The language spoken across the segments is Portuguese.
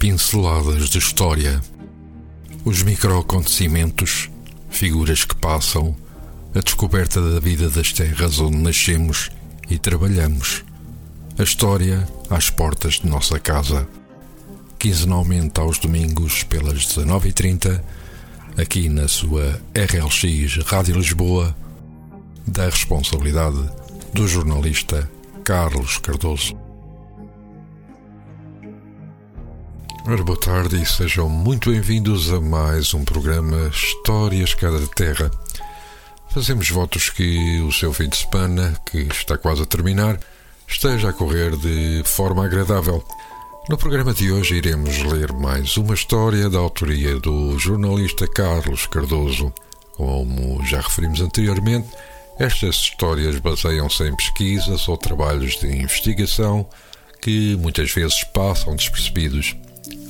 Pinceladas de história. Os microacontecimentos, figuras que passam, a descoberta da vida das terras onde nascemos e trabalhamos. A história às portas de nossa casa. Quinzenalmente aos domingos, pelas 19h30, aqui na sua RLX Rádio Lisboa, da responsabilidade do jornalista Carlos Cardoso. Ora, boa tarde e sejam muito bem-vindos a mais um programa Histórias Cada Terra. Fazemos votos que o seu fim de semana, que está quase a terminar, esteja a correr de forma agradável. No programa de hoje iremos ler mais uma história da autoria do jornalista Carlos Cardoso. Como já referimos anteriormente, estas histórias baseiam-se em pesquisas ou trabalhos de investigação que muitas vezes passam despercebidos.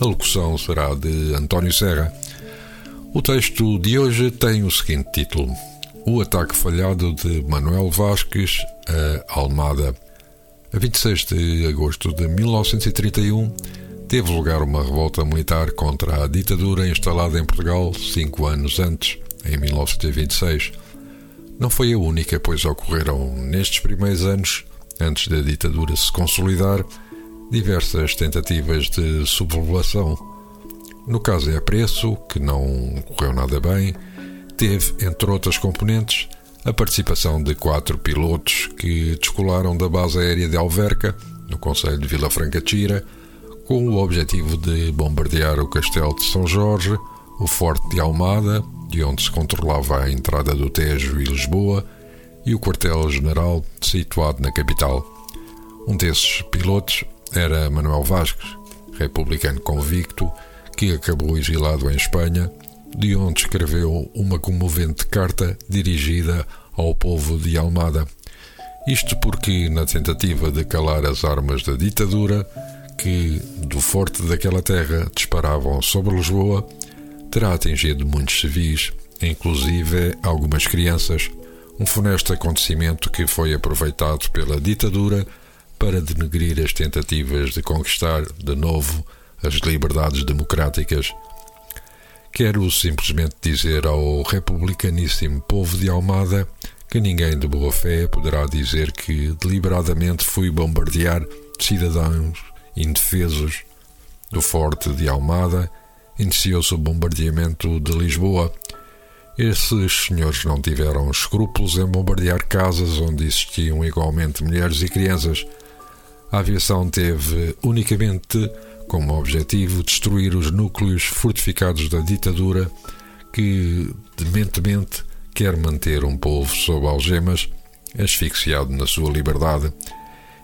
A locução será de António Serra. O texto de hoje tem o seguinte título: O ataque falhado de Manuel Vasques a Almada. A 26 de agosto de 1931 teve lugar uma revolta militar contra a ditadura instalada em Portugal cinco anos antes, em 1926. Não foi a única, pois ocorreram nestes primeiros anos, antes da ditadura se consolidar, diversas tentativas de sublevação. No caso é preço, que não correu nada bem, teve, entre outras componentes, a participação de quatro pilotos que descolaram da base aérea de Alverca, no Conselho de Vila Franca de Xira, com o objetivo de bombardear o Castelo de São Jorge, o Forte de Almada, de onde se controlava a entrada do Tejo e Lisboa, e o quartel-general situado na capital. Um desses pilotos era Manuel Vasques, republicano convicto, que acabou exilado em Espanha, de onde escreveu uma comovente carta dirigida ao povo de Almada. Isto porque, na tentativa de calar as armas da ditadura, que do forte daquela terra disparavam sobre Lisboa, terá atingido muitos civis, inclusive algumas crianças, um funesto acontecimento que foi aproveitado pela ditadura para denegrir as tentativas de conquistar de novo as liberdades democráticas. Quero simplesmente dizer ao republicaníssimo povo de Almada que ninguém de boa fé poderá dizer que deliberadamente fui bombardear cidadãos indefesos do forte de Almada. Iniciou-se o bombardeamento de Lisboa. Esses senhores não tiveram escrúpulos em bombardear casas onde existiam igualmente mulheres e crianças a aviação teve unicamente como objetivo destruir os núcleos fortificados da ditadura que, dementemente, quer manter um povo sob algemas, asfixiado na sua liberdade.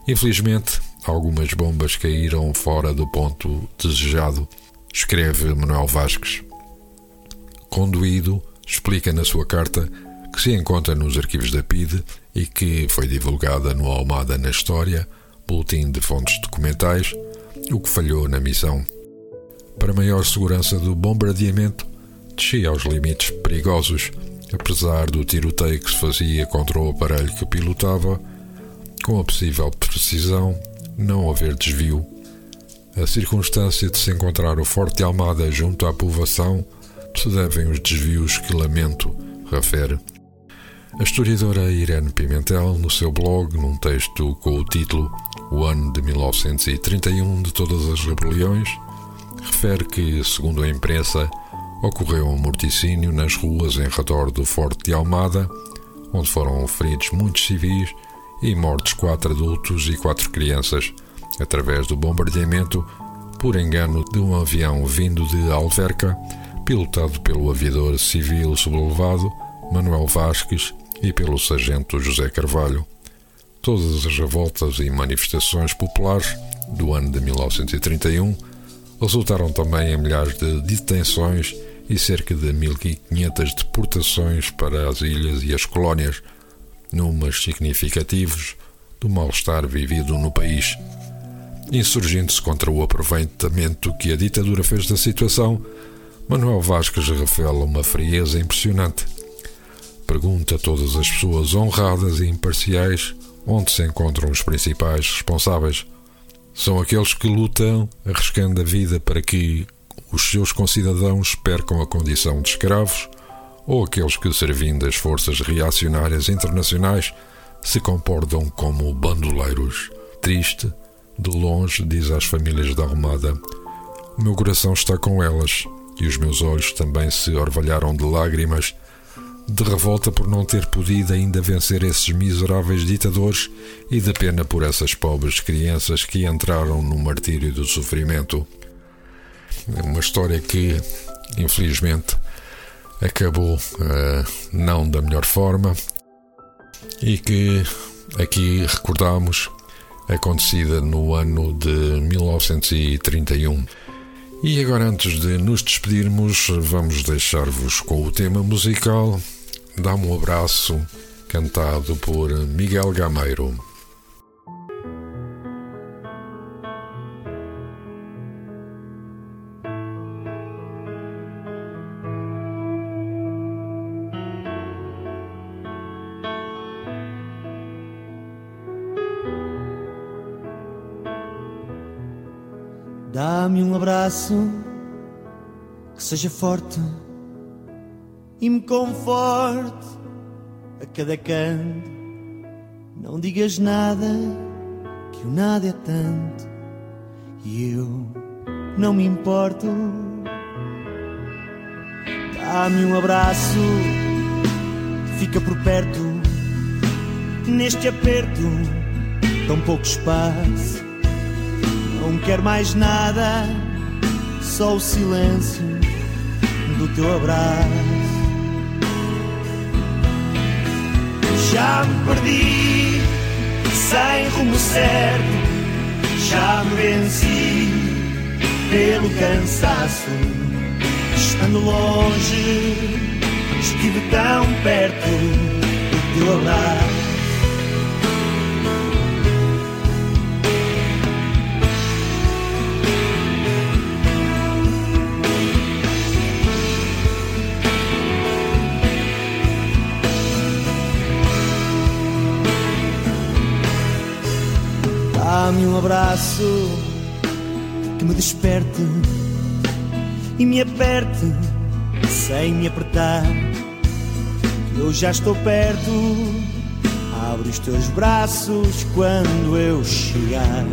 Infelizmente, algumas bombas caíram fora do ponto desejado, escreve Manuel Vasques. Conduído, explica na sua carta que se encontra nos arquivos da PIDE e que foi divulgada no Almada na História boletim de fontes documentais, o que falhou na missão. Para maior segurança do bombardeamento, descia aos limites perigosos, apesar do tiroteio que se fazia contra o aparelho que pilotava, com a possível precisão, não haver desvio. A circunstância de se encontrar o Forte Almada junto à povoação se devem os desvios que lamento, refere. A historiadora Irene Pimentel, no seu blog, num texto com o título O ano de 1931 de todas as rebeliões, refere que, segundo a imprensa, ocorreu um morticínio nas ruas em redor do Forte de Almada, onde foram feridos muitos civis e mortos quatro adultos e quatro crianças, através do bombardeamento, por engano, de um avião vindo de Alverca, pilotado pelo aviador civil sublevado Manuel Vasques e pelo sargento José Carvalho. Todas as revoltas e manifestações populares do ano de 1931 resultaram também em milhares de detenções e cerca de 1500 deportações para as ilhas e as colónias, números significativos do mal-estar vivido no país. Insurgindo-se contra o aproveitamento que a ditadura fez da situação, Manuel Vasques revela uma frieza impressionante Pergunta a todas as pessoas honradas e imparciais onde se encontram os principais responsáveis. São aqueles que lutam arriscando a vida para que os seus concidadãos percam a condição de escravos ou aqueles que, servindo as forças reacionárias internacionais, se comportam como bandoleiros. Triste, de longe, diz às famílias da Armada: O meu coração está com elas e os meus olhos também se orvalharam de lágrimas, de revolta por não ter podido ainda vencer esses miseráveis ditadores e de pena por essas pobres crianças que entraram no martírio do sofrimento. É uma história que, infelizmente, acabou uh, não da melhor forma e que aqui recordamos acontecida no ano de 1931. E agora, antes de nos despedirmos, vamos deixar-vos com o tema musical Dá-me um abraço, cantado por Miguel Gameiro. Dá-me um abraço que seja forte e me conforte a cada canto. Não digas nada, que o nada é tanto e eu não me importo. Dá-me um abraço, fica por perto, neste aperto, tão pouco espaço não quero mais nada, só o silêncio do teu abraço. Já me perdi, sem rumo certo, já me venci pelo cansaço. Estando longe, estive tão perto do teu abraço. Um abraço que me desperte e me aperte sem me apertar. Eu já estou perto. Abre os teus braços quando eu chegar.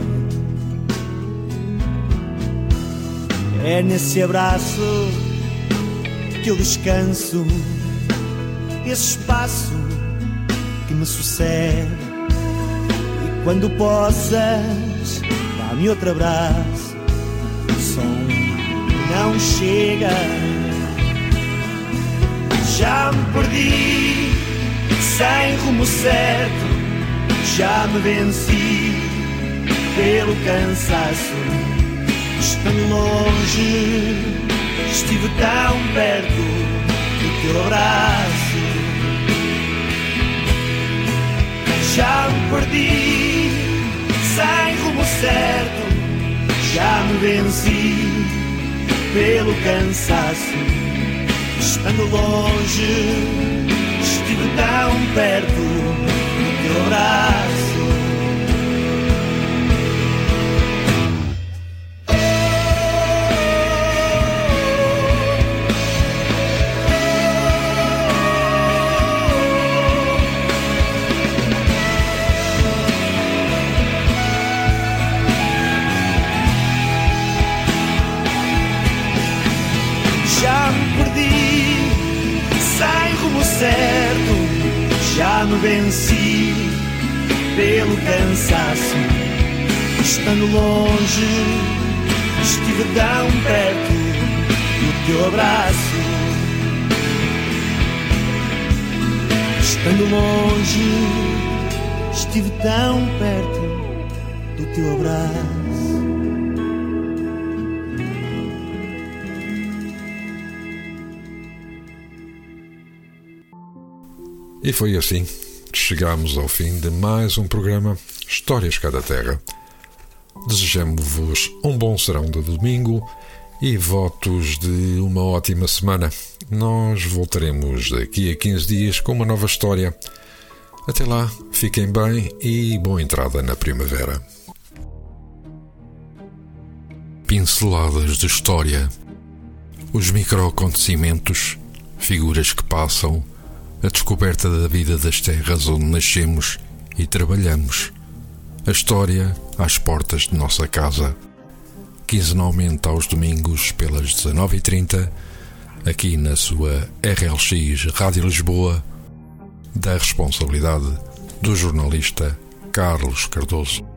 É nesse abraço que eu descanso, esse espaço que me sucede quando possas, dá-me outro abraço. O som não chega. Já me perdi, sem rumo certo. Já me venci pelo cansaço. Estando longe, estive tão perto do teu abraço. Já me perdi sem rumo certo, já me venci pelo cansaço. Estando longe, estive tão perto do teu abraço. Estando longe, estive tão perto do teu abraço. Estando longe, estive tão perto do teu abraço. E foi assim que chegamos ao fim de mais um programa Histórias Cada Terra. Desejamos-vos um bom serão de domingo e votos de uma ótima semana. Nós voltaremos daqui a 15 dias com uma nova história. Até lá, fiquem bem e boa entrada na primavera. pinceladas de história, os microacontecimentos, figuras que passam, a descoberta da vida das terras onde nascemos e trabalhamos, a história às portas de nossa casa. Quinzenalmente aos domingos pelas 19h30, aqui na sua RLX Rádio Lisboa, da responsabilidade do jornalista Carlos Cardoso.